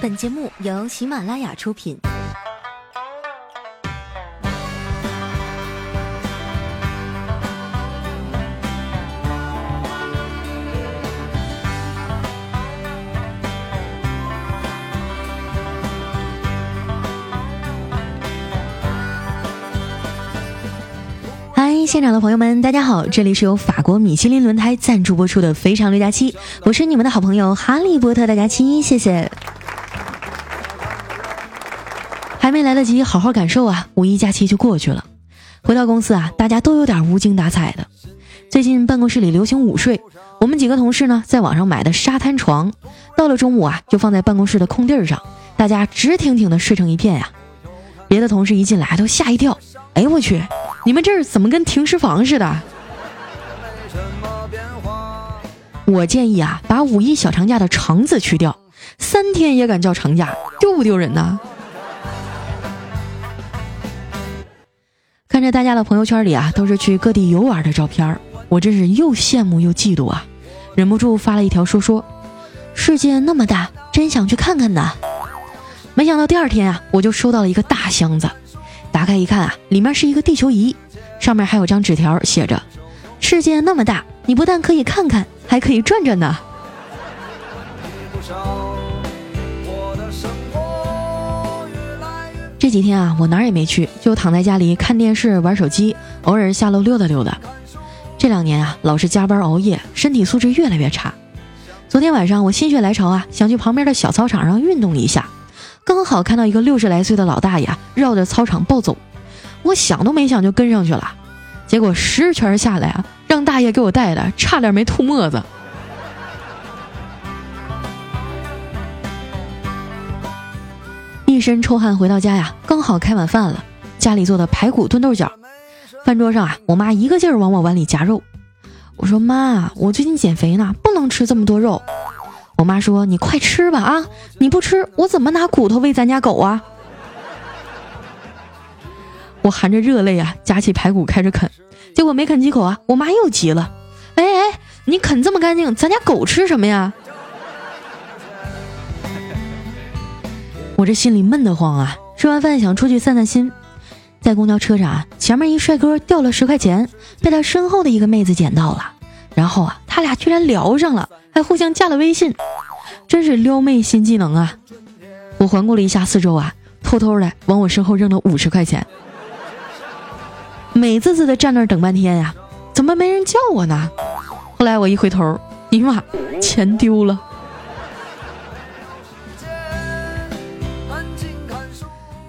本节目由喜马拉雅出品。嗨，现场的朋友们，大家好！这里是由法国米其林轮胎赞助播出的《非常六加七》，我是你们的好朋友哈利波特的佳期，谢谢。还没来得及好好感受啊，五一假期就过去了。回到公司啊，大家都有点无精打采的。最近办公室里流行午睡，我们几个同事呢，在网上买的沙滩床，到了中午啊，就放在办公室的空地上，大家直挺挺的睡成一片呀。别的同事一进来都吓一跳，哎我去，你们这儿怎么跟停尸房似的？我建议啊，把五一小长假的“长”字去掉，三天也敢叫长假，丢不丢人呢？看着大家的朋友圈里啊，都是去各地游玩的照片我真是又羡慕又嫉妒啊，忍不住发了一条说说：“世界那么大，真想去看看呢。”没想到第二天啊，我就收到了一个大箱子，打开一看啊，里面是一个地球仪，上面还有张纸条，写着：“世界那么大，你不但可以看看，还可以转转呢。”这几天啊，我哪儿也没去，就躺在家里看电视、玩手机，偶尔下楼溜达溜达。这两年啊，老是加班熬夜，身体素质越来越差。昨天晚上我心血来潮啊，想去旁边的小操场上运动一下，刚好看到一个六十来岁的老大爷绕着操场暴走，我想都没想就跟上去了，结果十圈下来啊，让大爷给我带的差点没吐沫子。一身臭汗回到家呀，刚好开晚饭了，家里做的排骨炖豆角。饭桌上啊，我妈一个劲儿往我碗里夹肉。我说妈，我最近减肥呢，不能吃这么多肉。我妈说你快吃吧啊，你不吃我怎么拿骨头喂咱家狗啊？我含着热泪啊，夹起排骨开始啃，结果没啃几口啊，我妈又急了。哎哎，你啃这么干净，咱家狗吃什么呀？我这心里闷得慌啊！吃完饭想出去散散心，在公交车上，前面一帅哥掉了十块钱，被他身后的一个妹子捡到了，然后啊，他俩居然聊上了，还互相加了微信，真是撩妹新技能啊！我环顾了一下四周啊，偷偷的往我身后扔了五十块钱，美滋滋的站那儿等半天呀，怎么没人叫我呢？后来我一回头，尼玛，钱丢了！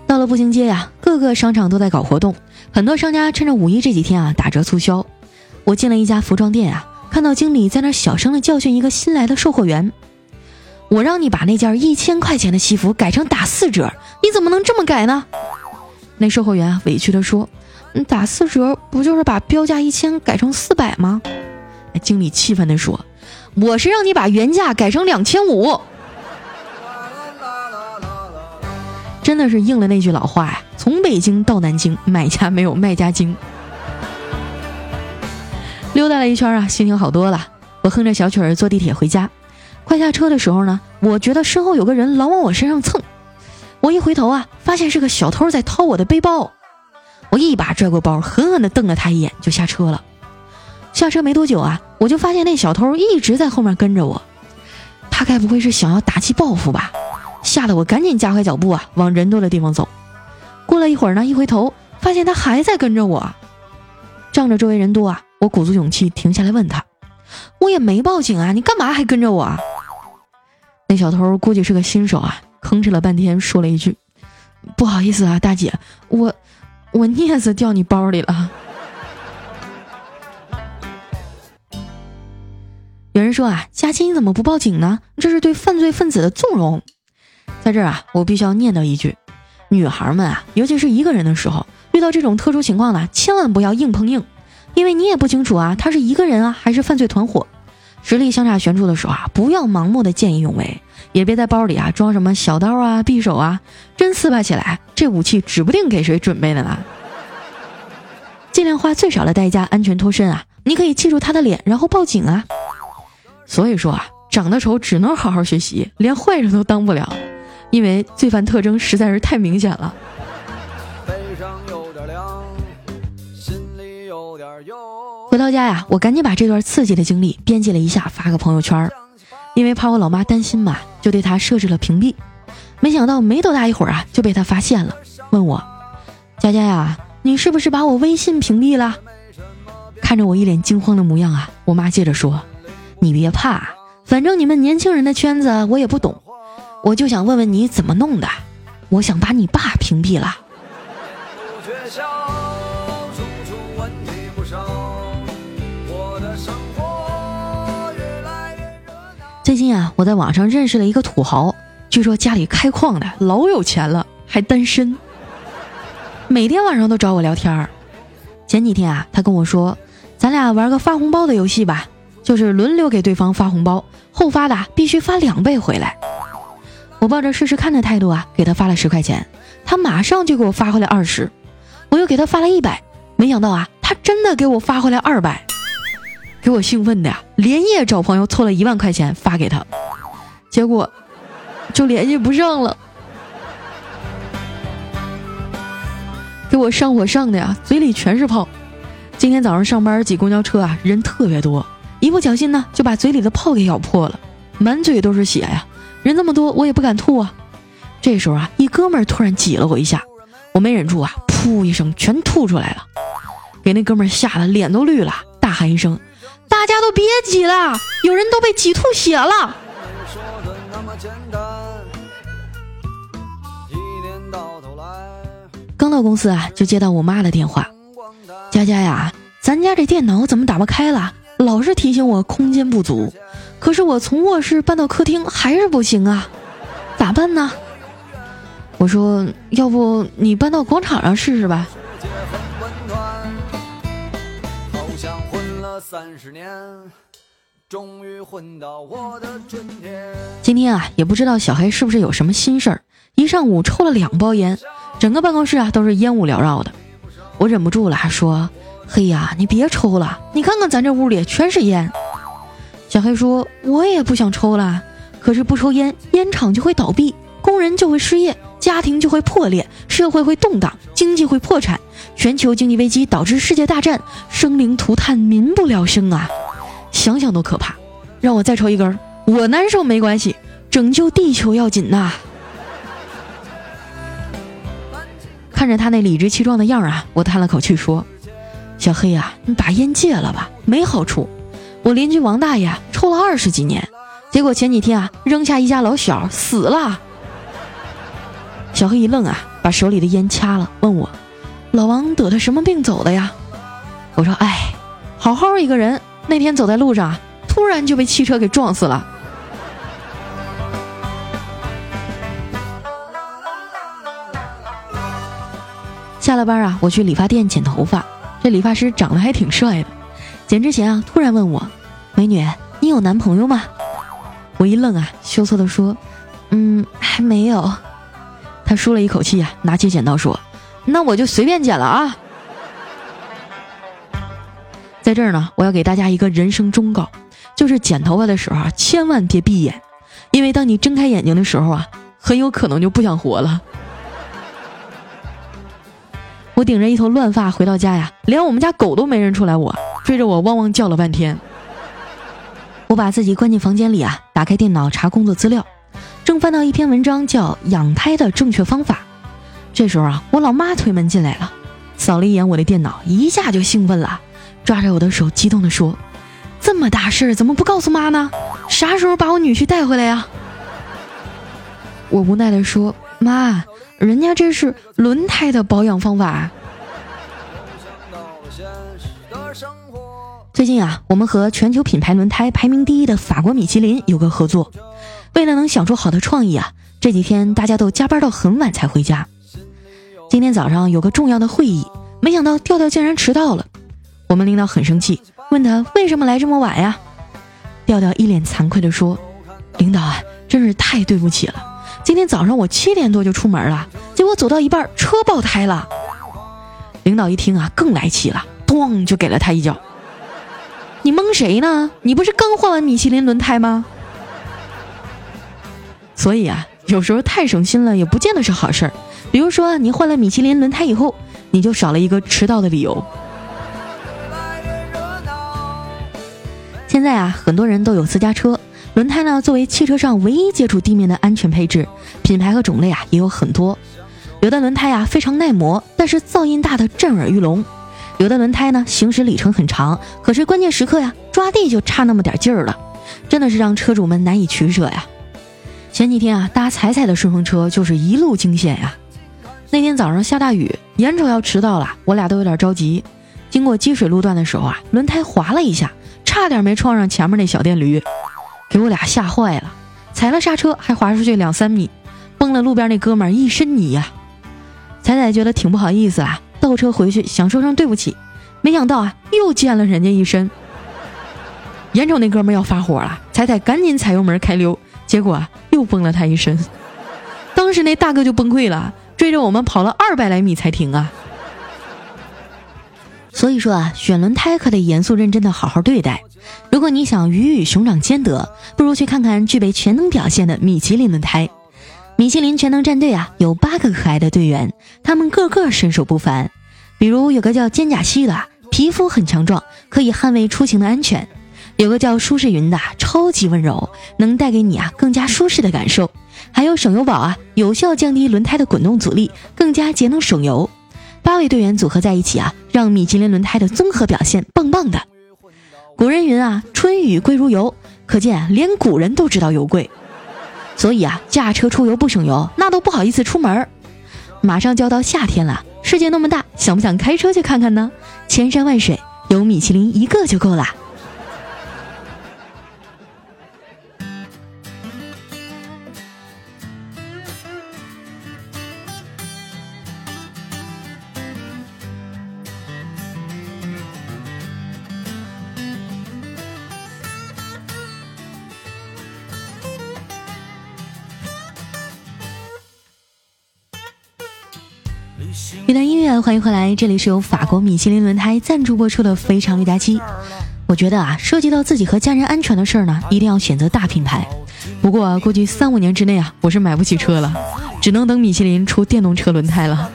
到了步行街呀，各个商场都在搞活动，很多商家趁着五一这几天啊打折促销。我进了一家服装店啊，看到经理在那小声的教训一个新来的售货员：“我让你把那件一千块钱的西服改成打四折，你怎么能这么改呢？”那售货员啊委屈的说：“你打四折不就是把标价一千改成四百吗？”经理气愤的说：“我是让你把原价改成两千五。”真的是应了那句老话呀，从北京到南京，买家没有卖家精。溜达了一圈啊，心情好多了。我哼着小曲儿坐地铁回家，快下车的时候呢，我觉得身后有个人老往我身上蹭。我一回头啊，发现是个小偷在掏我的背包。我一把拽过包，狠狠地瞪了他一眼，就下车了。下车没多久啊，我就发现那小偷一直在后面跟着我。他该不会是想要打击报复吧？吓得我赶紧加快脚步啊，往人多的地方走。过了一会儿呢，一回头发现他还在跟着我。仗着周围人多啊，我鼓足勇气停下来问他：“我也没报警啊，你干嘛还跟着我？”啊？”那小偷估计是个新手啊，吭哧了半天，说了一句：“不好意思啊，大姐，我我镊子掉你包里了。”有人说啊，佳期你怎么不报警呢？这是对犯罪分子的纵容。在这儿啊，我必须要念叨一句：女孩们啊，尤其是一个人的时候，遇到这种特殊情况呢，千万不要硬碰硬，因为你也不清楚啊，他是一个人啊，还是犯罪团伙，实力相差悬殊的时候啊，不要盲目的见义勇为，也别在包里啊装什么小刀啊、匕首啊，真撕吧起来，这武器指不定给谁准备的呢。尽量花最少的代价安全脱身啊，你可以记住他的脸，然后报警啊。所以说啊，长得丑只能好好学习，连坏人都当不了。因为罪犯特征实在是太明显了。回到家呀，我赶紧把这段刺激的经历编辑了一下，发个朋友圈。因为怕我老妈担心嘛，就对她设置了屏蔽。没想到没多大一会儿啊，就被她发现了，问我：“佳佳呀，你是不是把我微信屏蔽了？”看着我一脸惊慌的模样啊，我妈接着说：“你别怕，反正你们年轻人的圈子我也不懂，我就想问问你怎么弄的。我想把你爸屏蔽了。”最近啊，我在网上认识了一个土豪，据说家里开矿的，老有钱了，还单身，每天晚上都找我聊天儿。前几天啊，他跟我说，咱俩玩个发红包的游戏吧，就是轮流给对方发红包，后发的必须发两倍回来。我抱着试试看的态度啊，给他发了十块钱，他马上就给我发回来二十，我又给他发了一百，没想到啊，他真的给我发回来二百。给我兴奋的呀，连夜找朋友凑了一万块钱发给他，结果就联系不上了。给我上火上的呀，嘴里全是泡。今天早上上班挤公交车啊，人特别多，一不小心呢就把嘴里的泡给咬破了，满嘴都是血呀。人那么多，我也不敢吐啊。这时候啊，一哥们儿突然挤了我一下，我没忍住啊，噗一声全吐出来了，给那哥们儿吓得脸都绿了，大喊一声。大家都别挤了，有人都被挤吐血了。刚到公司啊，就接到我妈的电话：“佳佳呀，咱家这电脑怎么打不开了？老是提醒我空间不足，可是我从卧室搬到客厅还是不行啊，咋办呢？”我说：“要不你搬到广场上试试吧。”，今天啊，也不知道小黑是不是有什么心事儿，一上午抽了两包烟，整个办公室啊都是烟雾缭绕的。我忍不住了，说：“嘿呀，你别抽了，你看看咱这屋里全是烟。”小黑说：“我也不想抽了，可是不抽烟，烟厂就会倒闭，工人就会失业，家庭就会破裂，社会会动荡，经济会破产。”全球经济危机导致世界大战，生灵涂炭，民不聊生啊！想想都可怕。让我再抽一根，我难受没关系，拯救地球要紧呐！看着他那理直气壮的样儿啊，我叹了口气说：“小黑呀，你把烟戒了吧，没好处。我邻居王大爷抽了二十几年，结果前几天啊，扔下一家老小死了。”小黑一愣啊，把手里的烟掐了，问我。老王得的什么病走的呀？我说，哎，好好一个人，那天走在路上，突然就被汽车给撞死了。下了班啊，我去理发店剪头发，这理发师长得还挺帅的。剪之前啊，突然问我：“美女，你有男朋友吗？”我一愣啊，羞涩的说：“嗯，还没有。”他舒了一口气啊，拿起剪刀说。那我就随便剪了啊！在这儿呢，我要给大家一个人生忠告，就是剪头发的时候啊，千万别闭眼，因为当你睁开眼睛的时候啊，很有可能就不想活了。我顶着一头乱发回到家呀，连我们家狗都没认出来我，追着我汪汪叫了半天。我把自己关进房间里啊，打开电脑查工作资料，正翻到一篇文章，叫《养胎的正确方法》。这时候啊，我老妈推门进来了，扫了一眼我的电脑，一下就兴奋了，抓着我的手，激动地说：“这么大事儿，怎么不告诉妈呢？啥时候把我女婿带回来呀？”我无奈地说：“妈，人家这是轮胎的保养方法。”最近啊，我们和全球品牌轮胎排名第一的法国米其林有个合作，为了能想出好的创意啊，这几天大家都加班到很晚才回家。今天早上有个重要的会议，没想到调调竟然迟到了。我们领导很生气，问他为什么来这么晚呀？调调一脸惭愧地说：“领导啊，真是太对不起了。今天早上我七点多就出门了，结果走到一半车爆胎了。”领导一听啊，更来气了，咣就给了他一脚。你蒙谁呢？你不是刚换完米其林轮胎吗？所以啊。有时候太省心了，也不见得是好事儿。比如说，你换了米其林轮胎以后，你就少了一个迟到的理由。现在啊，很多人都有私家车，轮胎呢作为汽车上唯一接触地面的安全配置，品牌和种类啊也有很多。有的轮胎啊非常耐磨，但是噪音大的震耳欲聋；有的轮胎呢行驶里程很长，可是关键时刻呀抓地就差那么点劲儿了，真的是让车主们难以取舍呀。前几天啊搭彩彩的顺风车就是一路惊险呀。那天早上下大雨，眼瞅要迟到了，我俩都有点着急。经过积水路段的时候啊，轮胎滑了一下。差点没撞上前面那小电驴，给我俩吓坏了，踩了刹车还滑出去两三米，崩了路边那哥们儿一身泥呀。彩彩觉得挺不好意思啊，倒车回去想说声对不起，没想到啊又溅了人家一身。眼瞅那哥们要发火了，彩彩赶紧踩油门开溜，结果啊又崩了他一身。当时那大哥就崩溃了，追着我们跑了二百来米才停啊。所以说啊，选轮胎可得严肃认真的好好对待。如果你想鱼与熊掌兼得，不如去看看具备全能表现的米其林轮胎。米其林全能战队啊，有八个可爱的队员，他们个个身手不凡。比如有个叫肩甲蜥的，皮肤很强壮，可以捍卫出行的安全；有个叫舒适云的，超级温柔，能带给你啊更加舒适的感受。还有省油宝啊，有效降低轮胎的滚动阻力，更加节能省油。八位队员组合在一起啊，让米其林轮胎的综合表现棒棒的。古人云啊，春雨贵如油，可见连古人都知道油贵。所以啊，驾车出游不省油，那都不好意思出门。马上就要到夏天了，世界那么大，想不想开车去看看呢？千山万水，有米其林一个就够了。一段音乐，欢迎回来，这里是由法国米其林轮胎赞助播出的《非常六加七》。我觉得啊，涉及到自己和家人安全的事儿呢，一定要选择大品牌。不过估计三五年之内啊，我是买不起车了，只能等米其林出电动车轮胎了。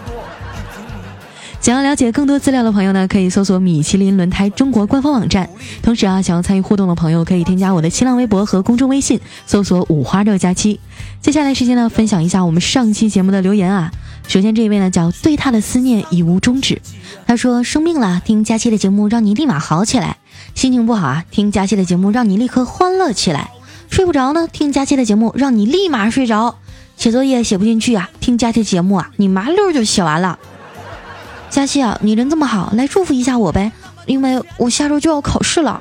想要了解更多资料的朋友呢，可以搜索米其林轮胎中国官方网站。同时啊，想要参与互动的朋友，可以添加我的新浪微博和公众微信，搜索五花肉假期。接下来时间呢，分享一下我们上期节目的留言啊。首先这一位呢叫对他的思念已无终止，他说生病了听佳期的节目让你立马好起来，心情不好啊听佳期的节目让你立刻欢乐起来，睡不着呢听佳期的节目让你立马睡着，写作业写不进去啊听佳期的节目啊你麻溜就写完了。佳期啊你人这么好，来祝福一下我呗，因为我下周就要考试了。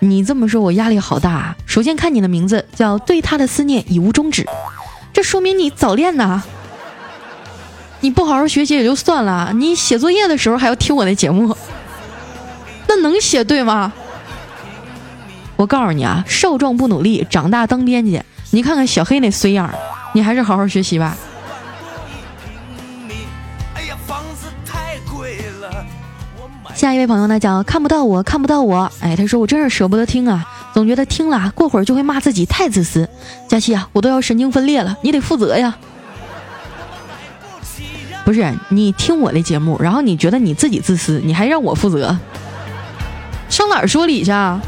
你这么说我压力好大啊。首先看你的名字叫对他的思念已无终止。这说明你早恋呐！你不好好学习也就算了，你写作业的时候还要听我的节目，那能写对吗？我告诉你啊，少壮不努力，长大当编辑。你看看小黑那衰样，你还是好好学习吧。下一位朋友呢，叫看不到我看不到我，哎，他说我真是舍不得听啊。总觉得听了过会儿就会骂自己太自私，佳琪啊，我都要神经分裂了，你得负责呀！不是你听我的节目，然后你觉得你自己自私，你还让我负责，上哪儿说理去？啊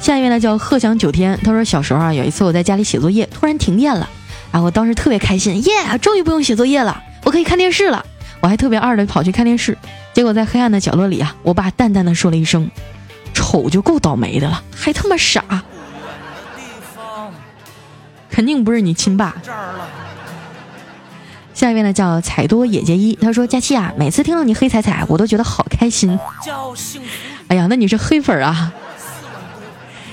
下一位呢叫鹤翔九天，他说小时候啊有一次我在家里写作业，突然停电了，然后我当时特别开心，耶，终于不用写作业了，我可以看电视了，我还特别二的跑去看电视，结果在黑暗的角落里啊，我爸淡淡的说了一声。丑就够倒霉的了，还他妈傻！肯定不是你亲爸。下一位呢叫彩多野结衣，他说：“佳期啊，每次听到你黑彩彩，我都觉得好开心。”哎呀，那你是黑粉啊！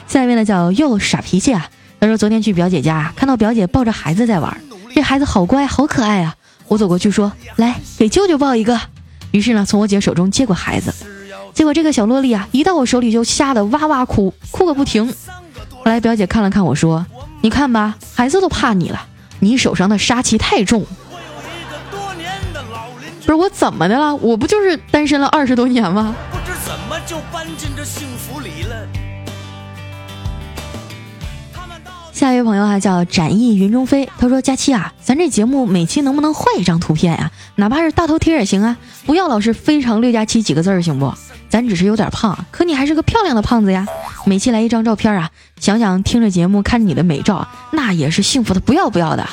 下一位呢叫又傻脾气啊，他说：“昨天去表姐家，看到表姐抱着孩子在玩，这孩子好乖好可爱啊！我走过去说：来给舅舅抱一个。于是呢，从我姐手中接过孩子。”结果这个小萝莉啊，一到我手里就吓得哇哇哭，哭个不停。后来表姐看了看我说：“你看吧，孩子都怕你了，你手上的杀气太重。”不是我怎么的了？我不就是单身了二十多年吗？不知怎么就搬进这幸福里了。下一位朋友啊叫展翼云中飞，他说：“佳期啊，咱这节目每期能不能换一张图片呀？哪怕是大头贴也行啊，不要老是非常六加七几个字儿行不？咱只是有点胖，可你还是个漂亮的胖子呀。每期来一张照片啊，想想听着节目看着你的美照，那也是幸福的不要不要的。”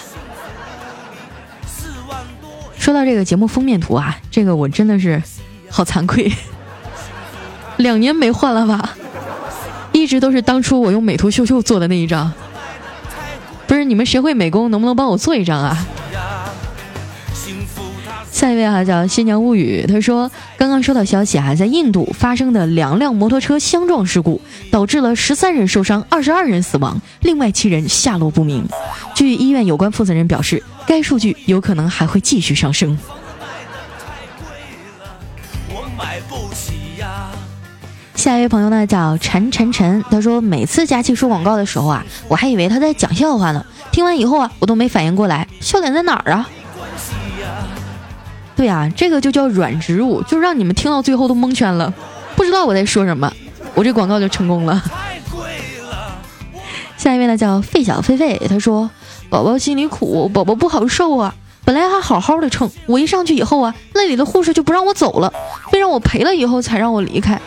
说到这个节目封面图啊，这个我真的是好惭愧，两年没换了吧？一直都是当初我用美图秀秀做的那一张。不是你们谁会美工，能不能帮我做一张啊？下一位啊叫新娘物语，他说刚刚收到消息啊，在印度发生的两辆摩托车相撞事故，导致了十三人受伤，二十二人死亡，另外七人下落不明。据医院有关负责人表示，该数据有可能还会继续上升。下一位朋友呢叫陈晨晨，他说每次佳期说广告的时候啊，我还以为他在讲笑话呢。听完以后啊，我都没反应过来，笑点在哪儿啊？对呀，这个就叫软植入，就让你们听到最后都蒙圈了，不知道我在说什么，我这广告就成功了。下一位呢叫费小费费，他说宝宝心里苦，宝宝不好受啊。本来还好好的称，我一上去以后啊，那里的护士就不让我走了，非让我赔了以后才让我离开。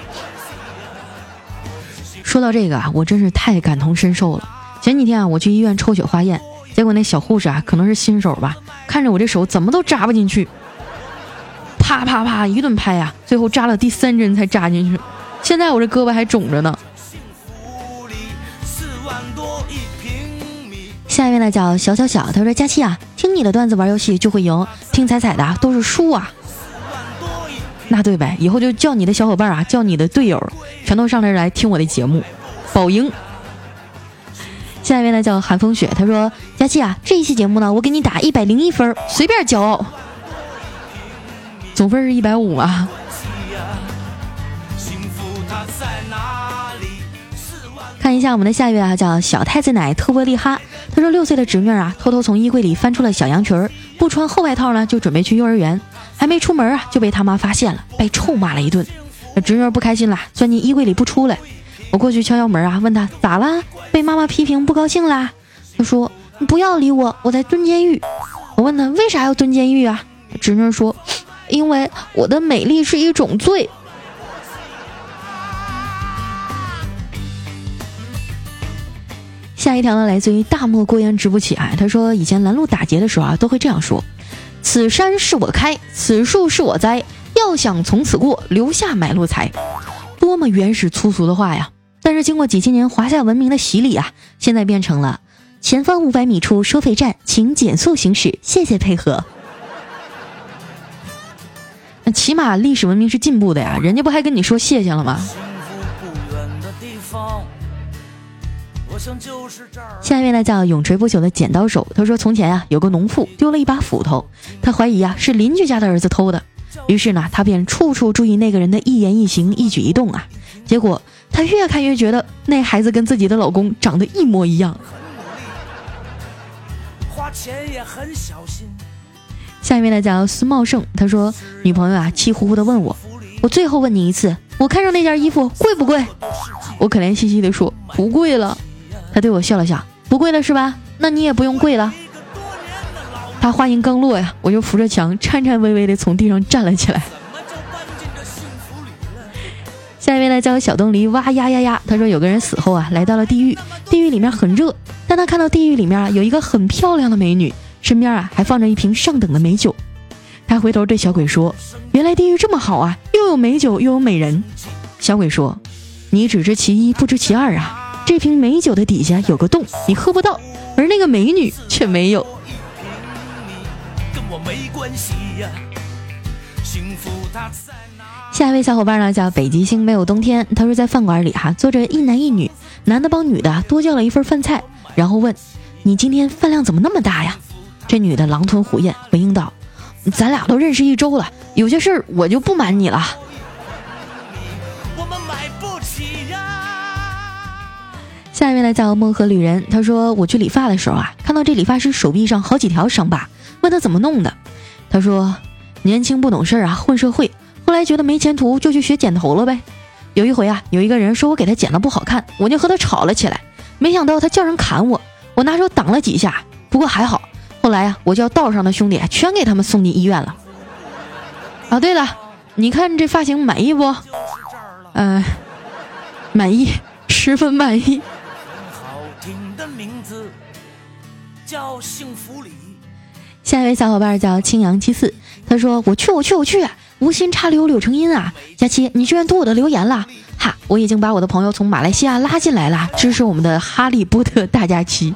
说到这个啊，我真是太感同身受了。前几天啊，我去医院抽血化验，结果那小护士啊，可能是新手吧，看着我这手怎么都扎不进去，啪啪啪一顿拍呀，最后扎了第三针才扎进去。现在我这胳膊还肿着呢。下一位呢叫小小小，他说：“佳期啊，听你的段子玩游戏就会赢，听彩彩的都是输啊。”那对呗，以后就叫你的小伙伴啊，叫你的队友，全都上这来听我的节目，保赢。下一位呢叫寒风雪，他说：“佳琪啊，这一期节目呢，我给你打一百零一分，随便骄傲。总分是一百五啊。”看一下我们的下一位啊，叫小太子奶特波利哈，他说六岁的侄女啊，偷偷从衣柜里翻出了小洋裙儿，不穿厚外套呢，就准备去幼儿园。还没出门啊，就被他妈发现了，被臭骂了一顿。侄女不开心了，钻进衣柜里不出来。我过去敲敲门啊，问他咋了？被妈妈批评不高兴啦？他说：“你不要理我，我在蹲监狱。”我问他为啥要蹲监狱啊？侄女说：“因为我的美丽是一种罪。”下一条呢，来自于大漠孤烟直不起啊。他说以前拦路打劫的时候啊，都会这样说。此山是我开，此树是我栽。要想从此过，留下买路财。多么原始粗俗的话呀！但是经过几千年华夏文明的洗礼啊，现在变成了前方五百米处收费站，请减速行驶，谢谢配合。起码历史文明是进步的呀，人家不还跟你说谢谢了吗？下一位呢叫永垂不朽的剪刀手，他说从前啊有个农妇丢了一把斧头，他怀疑啊是邻居家的儿子偷的，于是呢他便处处注意那个人的一言一行一举一动啊，结果他越看越觉得那孩子跟自己的老公长得一模一样。花钱也很小心。下一位呢叫孙茂盛，他说女朋友啊气呼呼的问我，我最后问你一次，我看上那件衣服贵不贵？我可怜兮兮的说不贵了。他对我笑了笑，不贵了是吧？那你也不用跪了。他话音刚落呀，我就扶着墙，颤颤巍巍的从地上站了起来。下一位呢，叫小东篱，哇呀呀呀！他说有个人死后啊，来到了地狱，地狱里面很热，但他看到地狱里面啊有一个很漂亮的美女，身边啊还放着一瓶上等的美酒。他回头对小鬼说：“原来地狱这么好啊，又有美酒又有美人。”小鬼说：“你只知其一，不知其二啊。”这瓶美酒的底下有个洞，你喝不到，而那个美女却没有。下一位小伙伴呢，叫北极星没有冬天。他说在饭馆里哈，坐着一男一女，男的帮女的多叫了一份饭菜，然后问：“你今天饭量怎么那么大呀？”这女的狼吞虎咽回应道：“咱俩都认识一周了，有些事儿我就不瞒你了。”下一位呢叫梦河旅人，他说我去理发的时候啊，看到这理发师手臂上好几条伤疤，问他怎么弄的，他说年轻不懂事啊，混社会，后来觉得没前途，就去学剪头了呗。有一回啊，有一个人说我给他剪的不好看，我就和他吵了起来，没想到他叫人砍我，我拿手挡了几下，不过还好。后来呀，我叫道上的兄弟全给他们送进医院了。啊，对了，你看这发型满意不？嗯，满意，十分满意。叫幸福里下一位小伙伴叫青阳七四，他说：“我去，我去，我去，无心插柳柳成荫啊！佳期，你居然读我的留言了，哈！我已经把我的朋友从马来西亚拉进来了，支持我们的哈利波特大假期。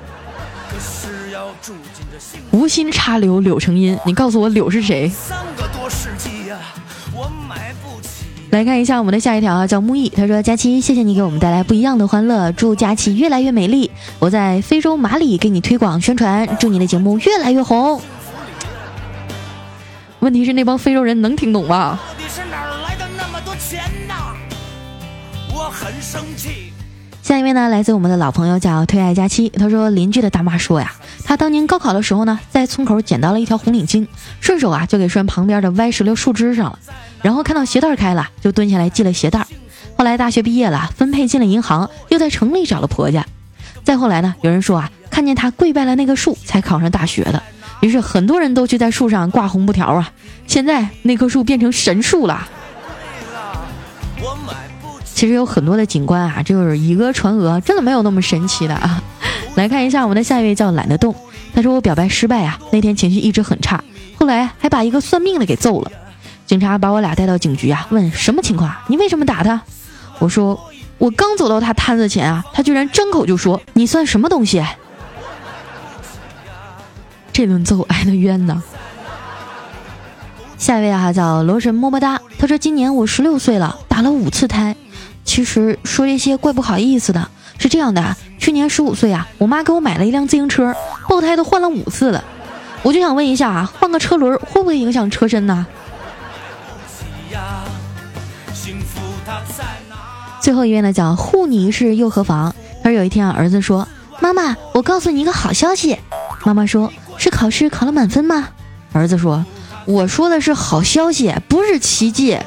无心插柳柳成荫，你告诉我柳是谁？”来看一下我们的下一条啊，叫木易，他说：“佳期，谢谢你给我们带来不一样的欢乐，祝佳期越来越美丽。我在非洲马里给你推广宣传，祝你的节目越来越红。”问题是那帮非洲人能听懂吗？下一位呢，来自我们的老朋友叫推爱佳期，他说：“邻居的大妈说呀，他当年高考的时候呢，在村口捡到了一条红领巾，顺手啊就给拴旁边的歪石榴树枝上了。”然后看到鞋带开了，就蹲下来系了鞋带。后来大学毕业了，分配进了银行，又在城里找了婆家。再后来呢，有人说啊，看见他跪拜了那个树，才考上大学的。于是很多人都去在树上挂红布条啊。现在那棵树变成神树了。其实有很多的景观啊，就是以讹传讹，真的没有那么神奇的啊。来看一下我们的下一位叫懒得动，他说我表白失败啊，那天情绪一直很差，后来还把一个算命的给揍了。警察把我俩带到警局啊，问什么情况？你为什么打他？我说我刚走到他摊子前啊，他居然张口就说你算什么东西？这顿揍挨得冤呐！下一位啊叫罗神么么哒，他说今年我十六岁了，打了五次胎。其实说这些怪不好意思的，是这样的，去年十五岁啊，我妈给我买了一辆自行车，爆胎都换了五次了。我就想问一下啊，换个车轮会不会影响车身呢？最后一位呢，叫护你是又何妨？他说有一天啊，儿子说：“妈妈，我告诉你一个好消息。”妈妈说：“是考试考了满分吗？”儿子说：“我说的是好消息，不是奇迹。”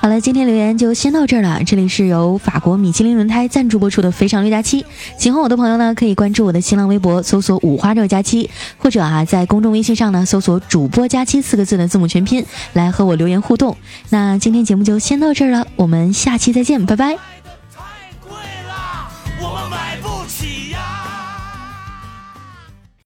好了，今天留言就先到这儿了。这里是由法国米其林轮胎赞助播出的《非常六加七》，喜欢我的朋友呢，可以关注我的新浪微博，搜索“五花肉加七”，或者啊，在公众微信上呢，搜索“主播加七”四个字的字母全拼，来和我留言互动。那今天节目就先到这儿了，我们下期再见，拜拜。